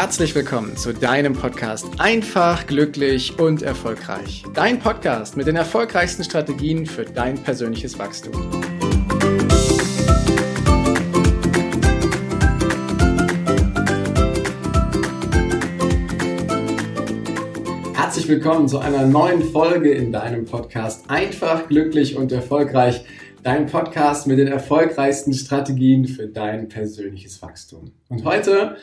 herzlich willkommen zu deinem Podcast Einfach, glücklich und erfolgreich. Dein Podcast mit den erfolgreichsten Strategien für dein persönliches Wachstum. Herzlich willkommen zu einer neuen Folge in deinem Podcast Einfach, glücklich und erfolgreich. Dein Podcast mit den erfolgreichsten Strategien für dein persönliches Wachstum. Und heute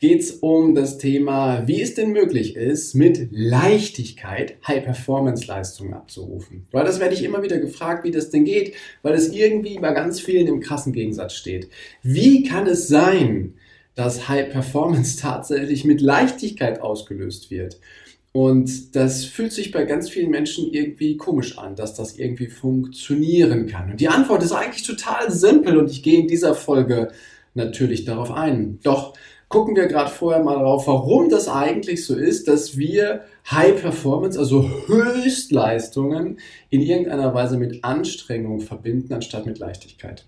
geht es um das Thema, wie es denn möglich ist, mit Leichtigkeit High-Performance-Leistungen abzurufen. Weil das werde ich immer wieder gefragt, wie das denn geht, weil es irgendwie bei ganz vielen im krassen Gegensatz steht. Wie kann es sein, dass High-Performance tatsächlich mit Leichtigkeit ausgelöst wird? Und das fühlt sich bei ganz vielen Menschen irgendwie komisch an, dass das irgendwie funktionieren kann. Und die Antwort ist eigentlich total simpel und ich gehe in dieser Folge natürlich darauf ein. Doch gucken wir gerade vorher mal drauf, warum das eigentlich so ist, dass wir High Performance, also Höchstleistungen, in irgendeiner Weise mit Anstrengung verbinden, anstatt mit Leichtigkeit.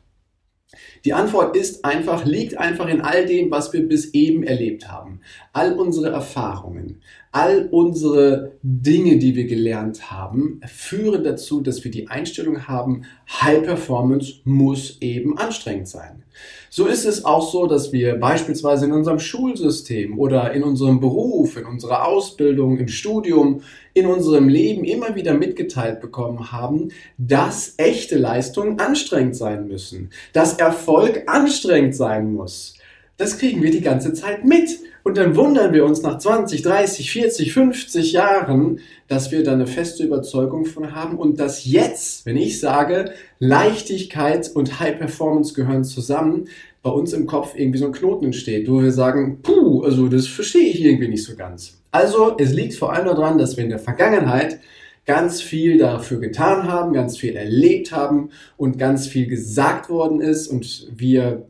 Die Antwort ist einfach, liegt einfach in all dem, was wir bis eben erlebt haben. All unsere Erfahrungen, all unsere Dinge, die wir gelernt haben, führen dazu, dass wir die Einstellung haben, High Performance muss eben anstrengend sein. So ist es auch so, dass wir beispielsweise in unserem Schulsystem oder in unserem Beruf, in unserer Ausbildung, im Studium, in unserem Leben immer wieder mitgeteilt bekommen haben, dass echte Leistungen anstrengend sein müssen, dass Erfolg anstrengend sein muss. Das kriegen wir die ganze Zeit mit. Und dann wundern wir uns nach 20, 30, 40, 50 Jahren, dass wir da eine feste Überzeugung von haben und dass jetzt, wenn ich sage, Leichtigkeit und High Performance gehören zusammen, bei uns im Kopf irgendwie so ein Knoten entsteht, wo wir sagen, puh, also das verstehe ich irgendwie nicht so ganz. Also es liegt vor allem daran, dass wir in der Vergangenheit ganz viel dafür getan haben, ganz viel erlebt haben und ganz viel gesagt worden ist und wir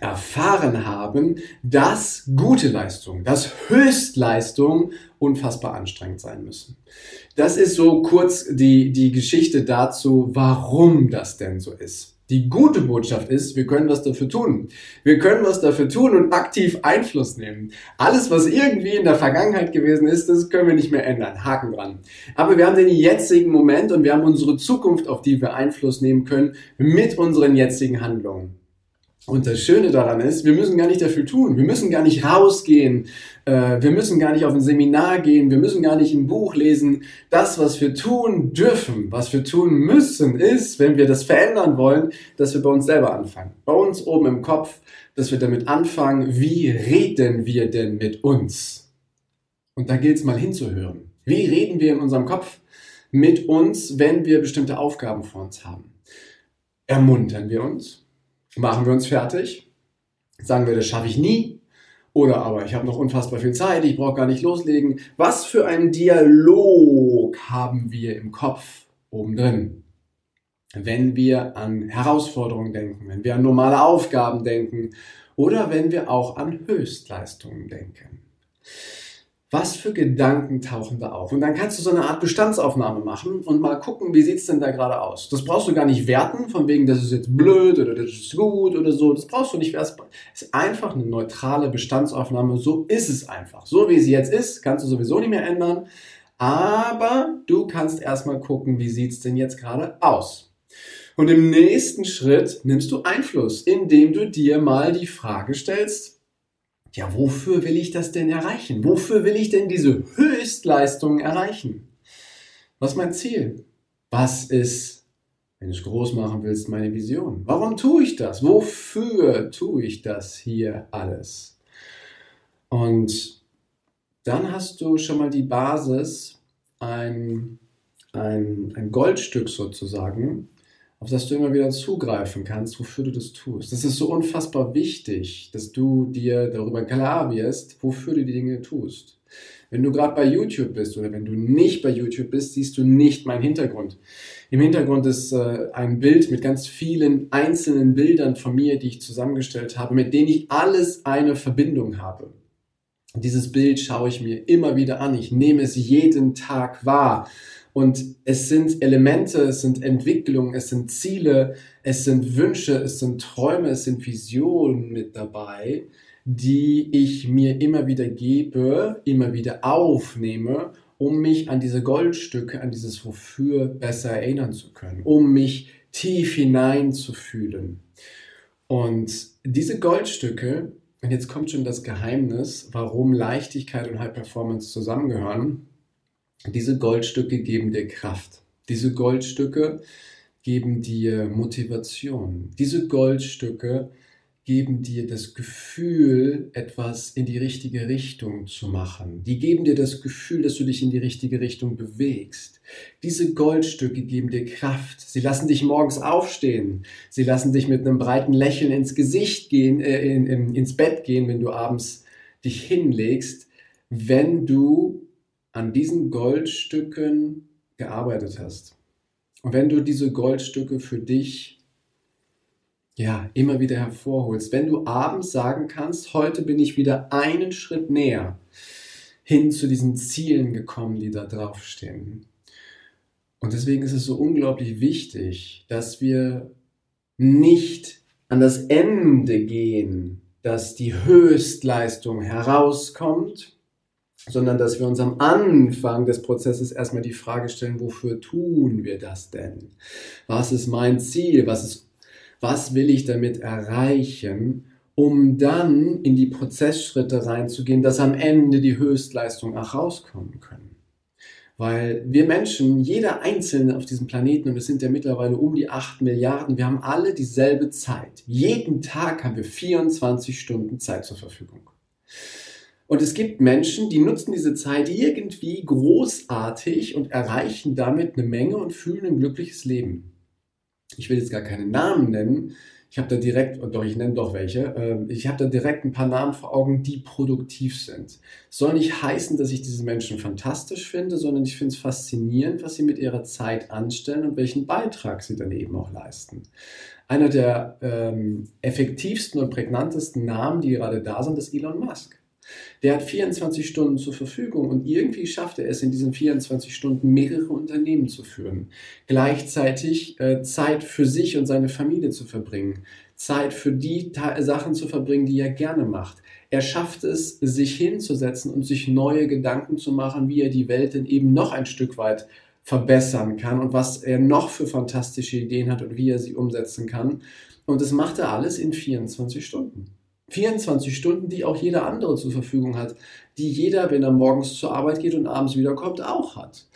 erfahren haben, dass gute Leistungen, dass Höchstleistungen unfassbar anstrengend sein müssen. Das ist so kurz die, die Geschichte dazu, warum das denn so ist. Die gute Botschaft ist, wir können was dafür tun. Wir können was dafür tun und aktiv Einfluss nehmen. Alles, was irgendwie in der Vergangenheit gewesen ist, das können wir nicht mehr ändern. Haken dran. Aber wir haben den jetzigen Moment und wir haben unsere Zukunft, auf die wir Einfluss nehmen können, mit unseren jetzigen Handlungen. Und das Schöne daran ist, wir müssen gar nicht dafür tun. Wir müssen gar nicht rausgehen. Äh, wir müssen gar nicht auf ein Seminar gehen. Wir müssen gar nicht ein Buch lesen. Das, was wir tun dürfen, was wir tun müssen, ist, wenn wir das verändern wollen, dass wir bei uns selber anfangen. Bei uns oben im Kopf, dass wir damit anfangen, wie reden wir denn mit uns? Und da gilt es mal hinzuhören. Wie reden wir in unserem Kopf mit uns, wenn wir bestimmte Aufgaben vor uns haben? Ermuntern wir uns? Machen wir uns fertig, sagen wir, das schaffe ich nie, oder aber ich habe noch unfassbar viel Zeit, ich brauche gar nicht loslegen. Was für einen Dialog haben wir im Kopf oben drin? Wenn wir an Herausforderungen denken, wenn wir an normale Aufgaben denken oder wenn wir auch an Höchstleistungen denken was für Gedanken tauchen da auf? Und dann kannst du so eine Art Bestandsaufnahme machen und mal gucken, wie sieht's denn da gerade aus. Das brauchst du gar nicht werten, von wegen, das ist jetzt blöd oder das ist gut oder so. Das brauchst du nicht. Es ist einfach eine neutrale Bestandsaufnahme. So ist es einfach. So wie sie jetzt ist, kannst du sowieso nicht mehr ändern. Aber du kannst erstmal gucken, wie sieht's denn jetzt gerade aus. Und im nächsten Schritt nimmst du Einfluss, indem du dir mal die Frage stellst, ja, wofür will ich das denn erreichen? Wofür will ich denn diese Höchstleistung erreichen? Was ist mein Ziel? Was ist, wenn du es groß machen willst, meine Vision? Warum tue ich das? Wofür tue ich das hier alles? Und dann hast du schon mal die Basis, ein, ein, ein Goldstück sozusagen, auf das du immer wieder zugreifen kannst, wofür du das tust. Das ist so unfassbar wichtig, dass du dir darüber klar wirst, wofür du die Dinge tust. Wenn du gerade bei YouTube bist oder wenn du nicht bei YouTube bist, siehst du nicht meinen Hintergrund. Im Hintergrund ist äh, ein Bild mit ganz vielen einzelnen Bildern von mir, die ich zusammengestellt habe, mit denen ich alles eine Verbindung habe. Dieses Bild schaue ich mir immer wieder an. Ich nehme es jeden Tag wahr. Und es sind Elemente, es sind Entwicklungen, es sind Ziele, es sind Wünsche, es sind Träume, es sind Visionen mit dabei, die ich mir immer wieder gebe, immer wieder aufnehme, um mich an diese Goldstücke, an dieses Wofür besser erinnern zu können, um mich tief hineinzufühlen. Und diese Goldstücke, und jetzt kommt schon das Geheimnis, warum Leichtigkeit und High Performance zusammengehören, diese Goldstücke geben dir Kraft. Diese Goldstücke geben dir Motivation. Diese Goldstücke geben dir das Gefühl, etwas in die richtige Richtung zu machen. Die geben dir das Gefühl, dass du dich in die richtige Richtung bewegst. Diese Goldstücke geben dir Kraft. Sie lassen dich morgens aufstehen. Sie lassen dich mit einem breiten Lächeln ins Gesicht gehen, äh, in, in, ins Bett gehen, wenn du abends dich hinlegst, wenn du an diesen Goldstücken gearbeitet hast. Und wenn du diese Goldstücke für dich ja, immer wieder hervorholst. Wenn du abends sagen kannst, heute bin ich wieder einen Schritt näher hin zu diesen Zielen gekommen, die da draufstehen. Und deswegen ist es so unglaublich wichtig, dass wir nicht an das Ende gehen, dass die Höchstleistung herauskommt, sondern dass wir uns am Anfang des Prozesses erstmal die Frage stellen, wofür tun wir das denn? Was ist mein Ziel? Was ist was will ich damit erreichen, um dann in die Prozessschritte reinzugehen, dass am Ende die Höchstleistung auch rauskommen können. Weil wir Menschen, jeder Einzelne auf diesem Planeten, und es sind ja mittlerweile um die 8 Milliarden, wir haben alle dieselbe Zeit. Jeden Tag haben wir 24 Stunden Zeit zur Verfügung. Und es gibt Menschen, die nutzen diese Zeit irgendwie großartig und erreichen damit eine Menge und fühlen ein glückliches Leben ich will jetzt gar keine Namen nennen, ich habe da direkt, doch ich nenne doch welche, ähm, ich habe da direkt ein paar Namen vor Augen, die produktiv sind. Soll nicht heißen, dass ich diese Menschen fantastisch finde, sondern ich finde es faszinierend, was sie mit ihrer Zeit anstellen und welchen Beitrag sie dann eben auch leisten. Einer der ähm, effektivsten und prägnantesten Namen, die gerade da sind, ist Elon Musk. Der hat 24 Stunden zur Verfügung und irgendwie schafft er es in diesen 24 Stunden mehrere Unternehmen zu führen. Gleichzeitig äh, Zeit für sich und seine Familie zu verbringen. Zeit für die Ta Sachen zu verbringen, die er gerne macht. Er schafft es, sich hinzusetzen und sich neue Gedanken zu machen, wie er die Welt denn eben noch ein Stück weit verbessern kann und was er noch für fantastische Ideen hat und wie er sie umsetzen kann. Und das macht er alles in 24 Stunden. 24 Stunden, die auch jeder andere zur Verfügung hat, die jeder, wenn er morgens zur Arbeit geht und abends wiederkommt, auch hat.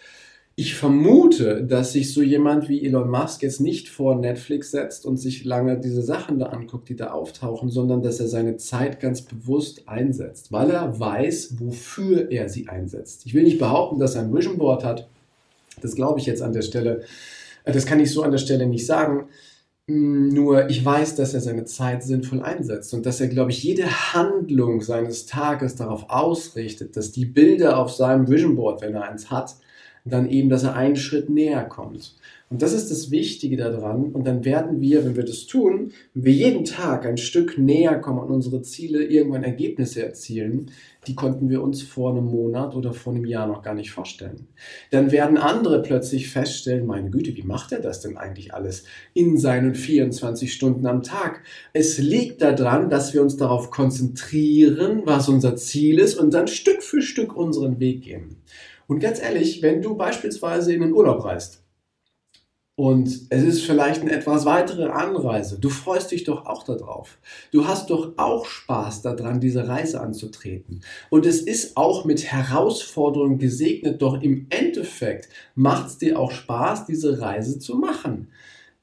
Ich vermute, dass sich so jemand wie Elon Musk jetzt nicht vor Netflix setzt und sich lange diese Sachen da anguckt, die da auftauchen, sondern dass er seine Zeit ganz bewusst einsetzt, weil er weiß, wofür er sie einsetzt. Ich will nicht behaupten, dass er ein Vision Board hat. Das glaube ich jetzt an der Stelle. Äh, das kann ich so an der Stelle nicht sagen. Hm, nur ich weiß, dass er seine Zeit sinnvoll einsetzt und dass er, glaube ich, jede Handlung seines Tages darauf ausrichtet, dass die Bilder auf seinem Vision Board, wenn er eins hat, dann eben, dass er einen Schritt näher kommt. Und das ist das Wichtige daran. Und dann werden wir, wenn wir das tun, wenn wir jeden Tag ein Stück näher kommen an unsere Ziele, irgendwann Ergebnisse erzielen, die konnten wir uns vor einem Monat oder vor einem Jahr noch gar nicht vorstellen. Dann werden andere plötzlich feststellen, meine Güte, wie macht er das denn eigentlich alles in seinen 24 Stunden am Tag? Es liegt daran, dass wir uns darauf konzentrieren, was unser Ziel ist und dann Stück für Stück unseren Weg gehen. Und ganz ehrlich, wenn du beispielsweise in den Urlaub reist, und es ist vielleicht eine etwas weitere Anreise. Du freust dich doch auch darauf. Du hast doch auch Spaß daran, diese Reise anzutreten. Und es ist auch mit Herausforderungen gesegnet, doch im Endeffekt macht es dir auch Spaß, diese Reise zu machen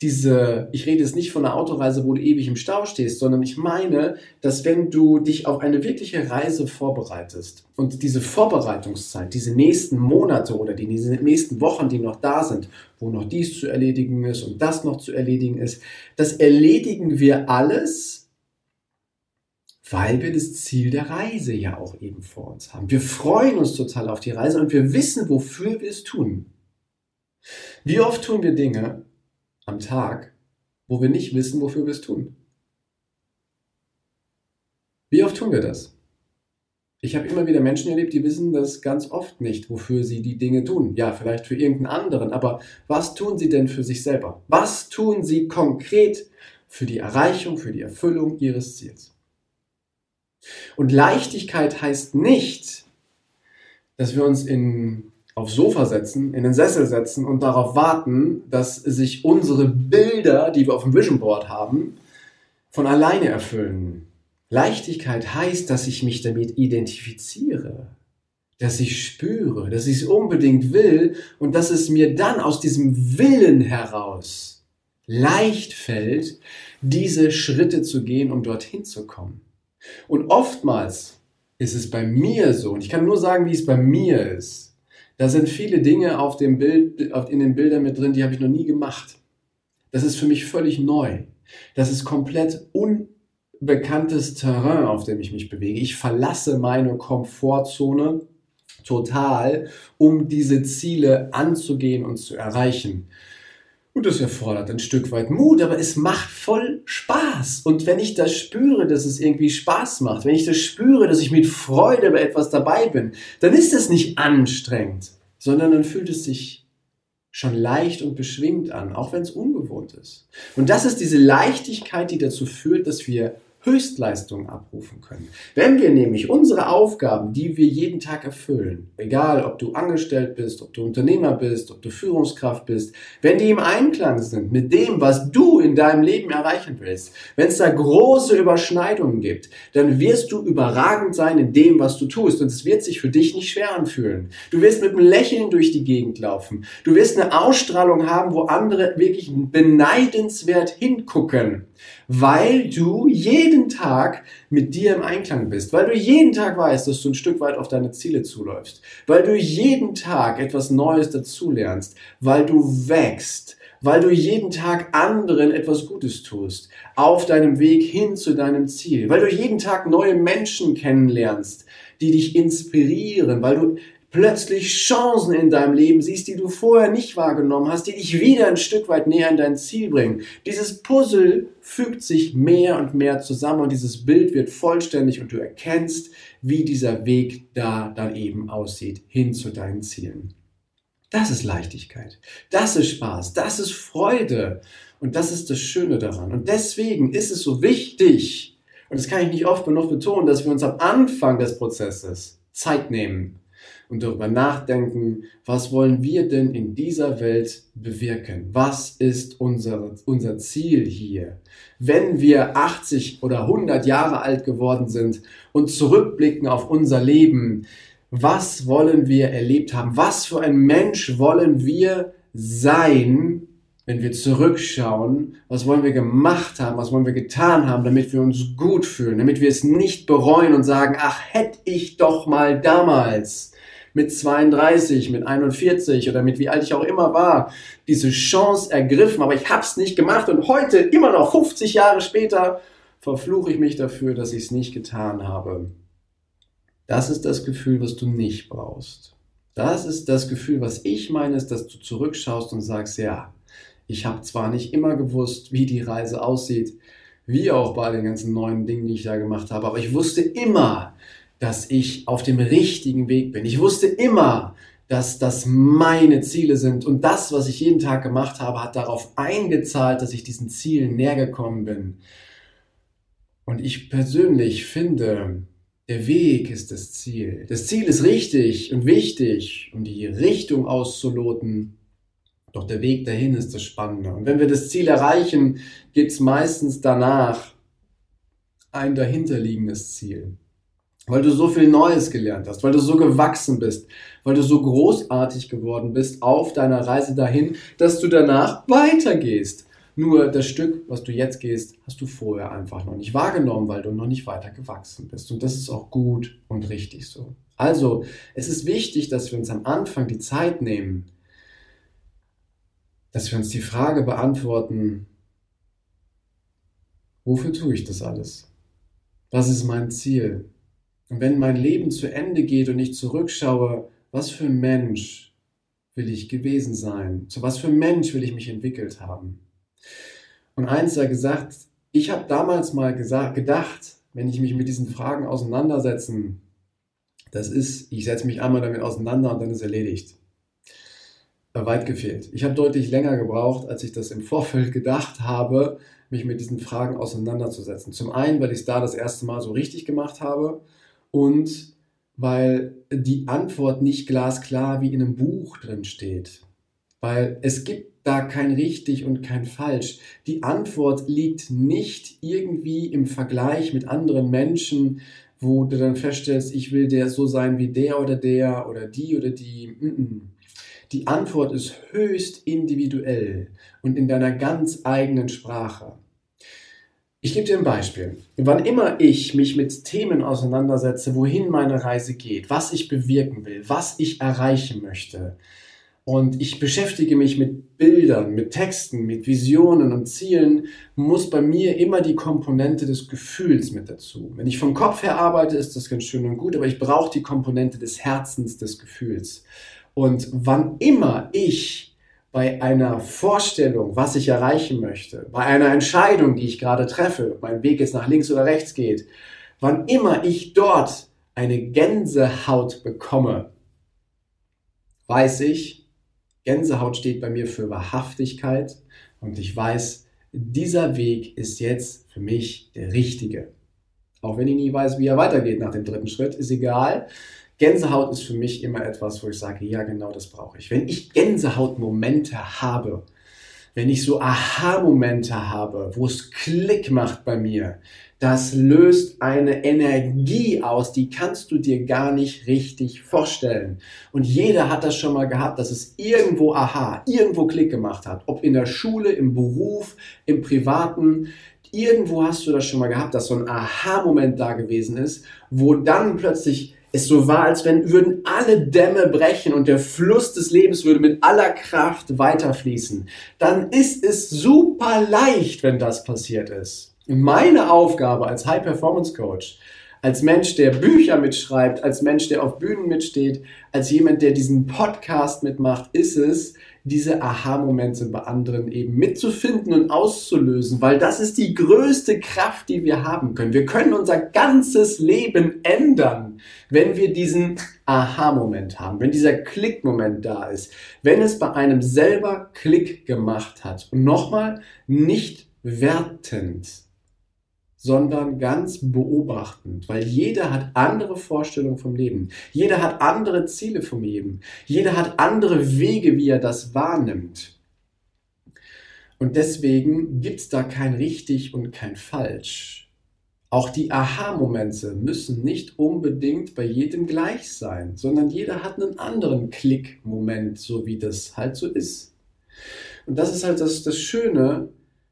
diese, ich rede jetzt nicht von einer Autoreise, wo du ewig im Stau stehst, sondern ich meine, dass wenn du dich auf eine wirkliche Reise vorbereitest und diese Vorbereitungszeit, diese nächsten Monate oder die nächsten Wochen, die noch da sind, wo noch dies zu erledigen ist und das noch zu erledigen ist, das erledigen wir alles, weil wir das Ziel der Reise ja auch eben vor uns haben. Wir freuen uns total auf die Reise und wir wissen, wofür wir es tun. Wie oft tun wir Dinge, am Tag, wo wir nicht wissen, wofür wir es tun. Wie oft tun wir das? Ich habe immer wieder Menschen erlebt, die wissen das ganz oft nicht, wofür sie die Dinge tun. Ja, vielleicht für irgendeinen anderen, aber was tun sie denn für sich selber? Was tun sie konkret für die Erreichung, für die Erfüllung ihres Ziels? Und Leichtigkeit heißt nicht, dass wir uns in, aufs Sofa setzen, in den Sessel setzen und darauf warten, dass sich unsere Bilder, die wir auf dem Vision Board haben, von alleine erfüllen. Leichtigkeit heißt, dass ich mich damit identifiziere, dass ich spüre, dass ich es unbedingt will und dass es mir dann aus diesem Willen heraus leicht fällt, diese Schritte zu gehen, um dorthin zu kommen. Und oftmals ist es bei mir so, und ich kann nur sagen, wie es bei mir ist. Da sind viele Dinge auf dem Bild, in den Bildern mit drin, die habe ich noch nie gemacht. Das ist für mich völlig neu. Das ist komplett unbekanntes Terrain, auf dem ich mich bewege. Ich verlasse meine Komfortzone total, um diese Ziele anzugehen und zu erreichen. Und das erfordert ein Stück weit Mut, aber es macht voll Spaß. Und wenn ich das spüre, dass es irgendwie Spaß macht, wenn ich das spüre, dass ich mit Freude bei etwas dabei bin, dann ist das nicht anstrengend, sondern dann fühlt es sich schon leicht und beschwingt an, auch wenn es ungewohnt ist. Und das ist diese Leichtigkeit, die dazu führt, dass wir Höchstleistungen abrufen können. Wenn wir nämlich unsere Aufgaben, die wir jeden Tag erfüllen, egal ob du angestellt bist, ob du Unternehmer bist, ob du Führungskraft bist, wenn die im Einklang sind mit dem, was du in deinem Leben erreichen willst, wenn es da große Überschneidungen gibt, dann wirst du überragend sein in dem, was du tust und es wird sich für dich nicht schwer anfühlen. Du wirst mit einem Lächeln durch die Gegend laufen. Du wirst eine Ausstrahlung haben, wo andere wirklich beneidenswert hingucken weil du jeden Tag mit dir im Einklang bist, weil du jeden Tag weißt, dass du ein Stück weit auf deine Ziele zuläufst, weil du jeden Tag etwas Neues dazulernst, weil du wächst, weil du jeden Tag anderen etwas Gutes tust, auf deinem Weg hin zu deinem Ziel, weil du jeden Tag neue Menschen kennenlernst, die dich inspirieren, weil du plötzlich Chancen in deinem Leben siehst, die du vorher nicht wahrgenommen hast, die dich wieder ein Stück weit näher an dein Ziel bringen. Dieses Puzzle fügt sich mehr und mehr zusammen und dieses Bild wird vollständig und du erkennst, wie dieser Weg da dann eben aussieht, hin zu deinen Zielen. Das ist Leichtigkeit. Das ist Spaß. Das ist Freude. Und das ist das Schöne daran. Und deswegen ist es so wichtig, und das kann ich nicht oft genug betonen, dass wir uns am Anfang des Prozesses Zeit nehmen, und darüber nachdenken, was wollen wir denn in dieser Welt bewirken? Was ist unser, unser Ziel hier? Wenn wir 80 oder 100 Jahre alt geworden sind und zurückblicken auf unser Leben, was wollen wir erlebt haben? Was für ein Mensch wollen wir sein, wenn wir zurückschauen, was wollen wir gemacht haben, was wollen wir getan haben, damit wir uns gut fühlen, damit wir es nicht bereuen und sagen, ach, hätte ich doch mal damals mit 32, mit 41 oder mit wie alt ich auch immer war, diese Chance ergriffen, aber ich habe es nicht gemacht und heute, immer noch 50 Jahre später, verfluche ich mich dafür, dass ich es nicht getan habe. Das ist das Gefühl, was du nicht brauchst. Das ist das Gefühl, was ich meine, ist, dass du zurückschaust und sagst, ja, ich habe zwar nicht immer gewusst, wie die Reise aussieht, wie auch bei den ganzen neuen Dingen, die ich da gemacht habe, aber ich wusste immer, dass ich auf dem richtigen Weg bin. Ich wusste immer, dass das meine Ziele sind und das, was ich jeden Tag gemacht habe, hat darauf eingezahlt, dass ich diesen Zielen näher gekommen bin. Und ich persönlich finde, der Weg ist das Ziel. Das Ziel ist richtig und wichtig, um die Richtung auszuloten. Doch der Weg dahin ist das Spannende. Und wenn wir das Ziel erreichen, gibt es meistens danach ein dahinterliegendes Ziel weil du so viel Neues gelernt hast, weil du so gewachsen bist, weil du so großartig geworden bist auf deiner Reise dahin, dass du danach weitergehst. Nur das Stück, was du jetzt gehst, hast du vorher einfach noch nicht wahrgenommen, weil du noch nicht weiter gewachsen bist. Und das ist auch gut und richtig so. Also, es ist wichtig, dass wir uns am Anfang die Zeit nehmen, dass wir uns die Frage beantworten, wofür tue ich das alles? Was ist mein Ziel? Und wenn mein Leben zu Ende geht und ich zurückschaue, was für Mensch will ich gewesen sein? Zu was für Mensch will ich mich entwickelt haben? Und eins er gesagt, ich habe damals mal gesagt, gedacht, wenn ich mich mit diesen Fragen auseinandersetzen, das ist, ich setze mich einmal damit auseinander und dann ist erledigt. weit gefehlt. Ich habe deutlich länger gebraucht, als ich das im Vorfeld gedacht habe, mich mit diesen Fragen auseinanderzusetzen. Zum einen, weil ich es da das erste Mal so richtig gemacht habe und weil die Antwort nicht glasklar wie in einem Buch drin steht. Weil es gibt da kein richtig und kein falsch. Die Antwort liegt nicht irgendwie im Vergleich mit anderen Menschen, wo du dann feststellst, ich will der so sein wie der oder der oder die oder die. Die Antwort ist höchst individuell und in deiner ganz eigenen Sprache. Ich gebe dir ein Beispiel. Wann immer ich mich mit Themen auseinandersetze, wohin meine Reise geht, was ich bewirken will, was ich erreichen möchte, und ich beschäftige mich mit Bildern, mit Texten, mit Visionen und Zielen, muss bei mir immer die Komponente des Gefühls mit dazu. Wenn ich vom Kopf her arbeite, ist das ganz schön und gut, aber ich brauche die Komponente des Herzens, des Gefühls. Und wann immer ich bei einer Vorstellung, was ich erreichen möchte, bei einer Entscheidung, die ich gerade treffe, ob mein Weg jetzt nach links oder rechts geht, wann immer ich dort eine Gänsehaut bekomme, weiß ich, Gänsehaut steht bei mir für Wahrhaftigkeit und ich weiß, dieser Weg ist jetzt für mich der richtige. Auch wenn ich nie weiß, wie er weitergeht nach dem dritten Schritt, ist egal. Gänsehaut ist für mich immer etwas, wo ich sage, ja, genau das brauche ich. Wenn ich Gänsehautmomente habe, wenn ich so Aha-Momente habe, wo es Klick macht bei mir, das löst eine Energie aus, die kannst du dir gar nicht richtig vorstellen. Und jeder hat das schon mal gehabt, dass es irgendwo Aha, irgendwo Klick gemacht hat. Ob in der Schule, im Beruf, im Privaten. Irgendwo hast du das schon mal gehabt, dass so ein Aha-Moment da gewesen ist, wo dann plötzlich es so war, als wenn würden alle Dämme brechen und der Fluss des Lebens würde mit aller Kraft weiterfließen. Dann ist es super leicht, wenn das passiert ist. Meine Aufgabe als High Performance Coach, als Mensch, der Bücher mitschreibt, als Mensch, der auf Bühnen mitsteht, als jemand, der diesen Podcast mitmacht, ist es, diese Aha-Momente bei anderen eben mitzufinden und auszulösen, weil das ist die größte Kraft, die wir haben können. Wir können unser ganzes Leben ändern, wenn wir diesen Aha-Moment haben, wenn dieser Klick-Moment da ist, wenn es bei einem selber Klick gemacht hat. Und nochmal, nicht wertend sondern ganz beobachtend, weil jeder hat andere Vorstellungen vom Leben. Jeder hat andere Ziele vom Leben. Jeder hat andere Wege, wie er das wahrnimmt. Und deswegen gibt es da kein richtig und kein falsch. Auch die Aha-Momente müssen nicht unbedingt bei jedem gleich sein, sondern jeder hat einen anderen Klick-Moment, so wie das halt so ist. Und das ist halt das, das Schöne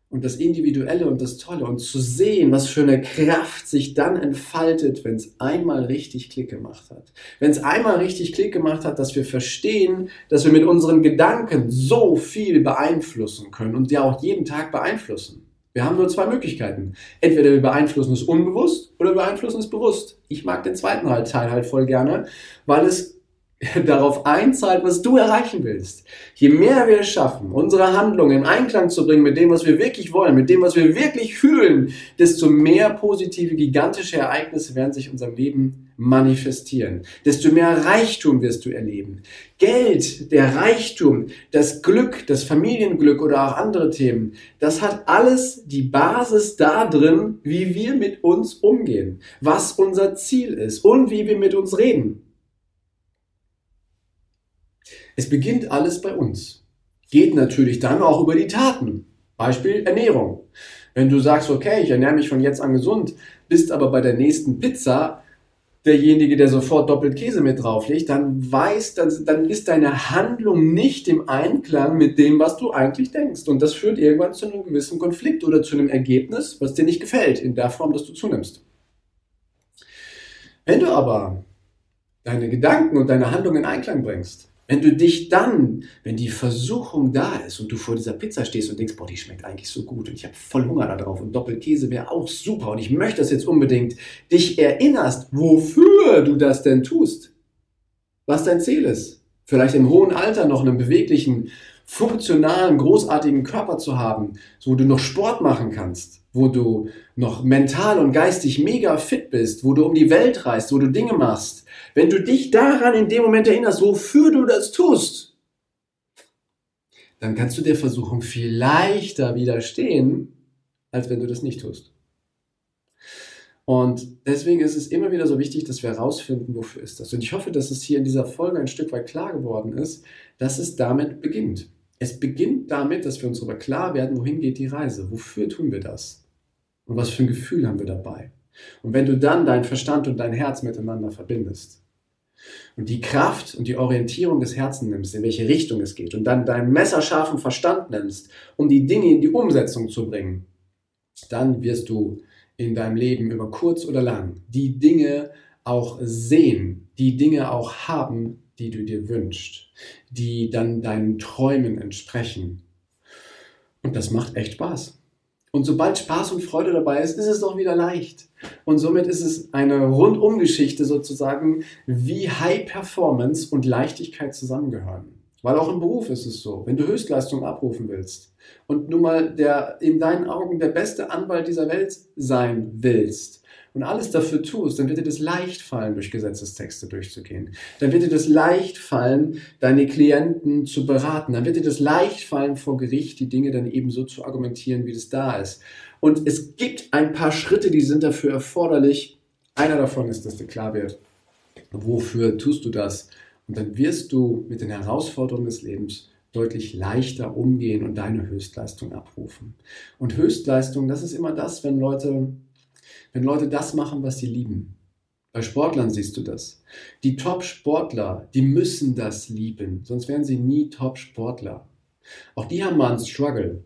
und das Individuelle und das Tolle und zu sehen, was für eine Kraft sich dann entfaltet, wenn es einmal richtig Klick gemacht hat. Wenn es einmal richtig Klick gemacht hat, dass wir verstehen, dass wir mit unseren Gedanken so viel beeinflussen können und ja auch jeden Tag beeinflussen. Wir haben nur zwei Möglichkeiten. Entweder wir beeinflussen es unbewusst oder wir beeinflussen es bewusst. Ich mag den zweiten Teil halt voll gerne, weil es darauf einzahlt, was du erreichen willst. Je mehr wir es schaffen, unsere Handlungen in Einklang zu bringen mit dem, was wir wirklich wollen, mit dem, was wir wirklich fühlen, desto mehr positive, gigantische Ereignisse werden sich in unserem Leben manifestieren. Desto mehr Reichtum wirst du erleben. Geld, der Reichtum, das Glück, das Familienglück oder auch andere Themen, das hat alles die Basis da drin, wie wir mit uns umgehen, was unser Ziel ist und wie wir mit uns reden. Es beginnt alles bei uns. Geht natürlich dann auch über die Taten. Beispiel Ernährung. Wenn du sagst, okay, ich ernähre mich von jetzt an gesund, bist aber bei der nächsten Pizza derjenige, der sofort doppelt Käse mit drauflegt, dann weiß, dann, dann ist deine Handlung nicht im Einklang mit dem, was du eigentlich denkst. Und das führt irgendwann zu einem gewissen Konflikt oder zu einem Ergebnis, was dir nicht gefällt, in der Form, dass du zunimmst. Wenn du aber deine Gedanken und deine Handlung in Einklang bringst, wenn du dich dann, wenn die Versuchung da ist und du vor dieser Pizza stehst und denkst, boah, die schmeckt eigentlich so gut und ich habe voll Hunger da drauf und Doppelkäse wäre auch super und ich möchte das jetzt unbedingt, dich erinnerst, wofür du das denn tust, was dein Ziel ist. Vielleicht im hohen Alter noch einen beweglichen, funktionalen, großartigen Körper zu haben, so wo du noch Sport machen kannst, wo du noch mental und geistig mega fit bist, wo du um die Welt reist, wo du Dinge machst, wenn du dich daran in dem Moment erinnerst, wofür du das tust, dann kannst du der Versuchung viel leichter widerstehen, als wenn du das nicht tust. Und deswegen ist es immer wieder so wichtig, dass wir herausfinden, wofür ist das. Und ich hoffe, dass es hier in dieser Folge ein Stück weit klar geworden ist, dass es damit beginnt. Es beginnt damit, dass wir uns darüber klar werden, wohin geht die Reise, wofür tun wir das und was für ein Gefühl haben wir dabei. Und wenn du dann dein Verstand und dein Herz miteinander verbindest und die Kraft und die Orientierung des Herzens nimmst, in welche Richtung es geht und dann deinen messerscharfen Verstand nimmst, um die Dinge in die Umsetzung zu bringen, dann wirst du in deinem Leben über kurz oder lang die Dinge auch sehen, die Dinge auch haben, die du dir wünschst, die dann deinen Träumen entsprechen. Und das macht echt Spaß. Und sobald Spaß und Freude dabei ist, ist es doch wieder leicht. Und somit ist es eine Rundumgeschichte sozusagen, wie High Performance und Leichtigkeit zusammengehören. Weil auch im Beruf ist es so, wenn du Höchstleistung abrufen willst und nun mal der in deinen Augen der beste Anwalt dieser Welt sein willst und alles dafür tust, dann wird dir das leicht fallen, durch Gesetzestexte durchzugehen. Dann wird dir das leicht fallen, deine Klienten zu beraten. Dann wird dir das leicht fallen, vor Gericht die Dinge dann eben so zu argumentieren, wie das da ist. Und es gibt ein paar Schritte, die sind dafür erforderlich. Einer davon ist, dass dir klar wird, wofür tust du das? Und dann wirst du mit den Herausforderungen des Lebens deutlich leichter umgehen und deine Höchstleistung abrufen. Und Höchstleistung, das ist immer das, wenn Leute, wenn Leute das machen, was sie lieben. Bei Sportlern siehst du das. Die Top-Sportler, die müssen das lieben, sonst wären sie nie Top-Sportler. Auch die haben mal einen Struggle.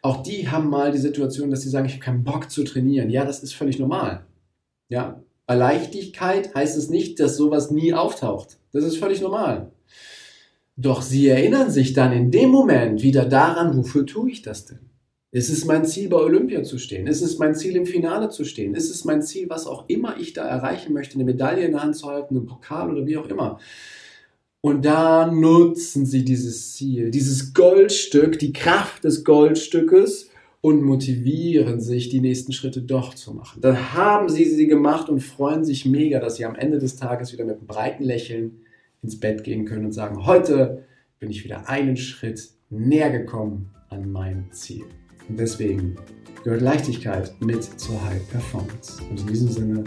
Auch die haben mal die Situation, dass sie sagen, ich habe keinen Bock zu trainieren. Ja, das ist völlig normal. Ja, bei Leichtigkeit heißt es nicht, dass sowas nie auftaucht. Das ist völlig normal. Doch sie erinnern sich dann in dem Moment wieder daran, wofür tue ich das denn? Ist es mein Ziel, bei Olympia zu stehen? Ist es mein Ziel, im Finale zu stehen? Ist es mein Ziel, was auch immer ich da erreichen möchte, eine Medaille in der Hand zu halten, einen Pokal oder wie auch immer? Und da nutzen sie dieses Ziel, dieses Goldstück, die Kraft des Goldstückes und motivieren sich, die nächsten Schritte doch zu machen. Dann haben sie sie gemacht und freuen sich mega, dass sie am Ende des Tages wieder mit einem breiten Lächeln ins Bett gehen können und sagen, heute bin ich wieder einen Schritt näher gekommen an mein Ziel. Und deswegen gehört Leichtigkeit mit zur High Performance. Und in diesem Sinne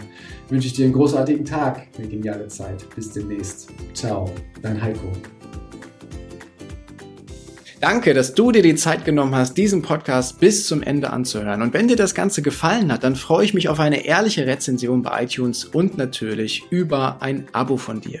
wünsche ich dir einen großartigen Tag, eine geniale Zeit. Bis demnächst. Ciao, dein Heiko. Danke, dass du dir die Zeit genommen hast, diesen Podcast bis zum Ende anzuhören. Und wenn dir das Ganze gefallen hat, dann freue ich mich auf eine ehrliche Rezension bei iTunes und natürlich über ein Abo von dir.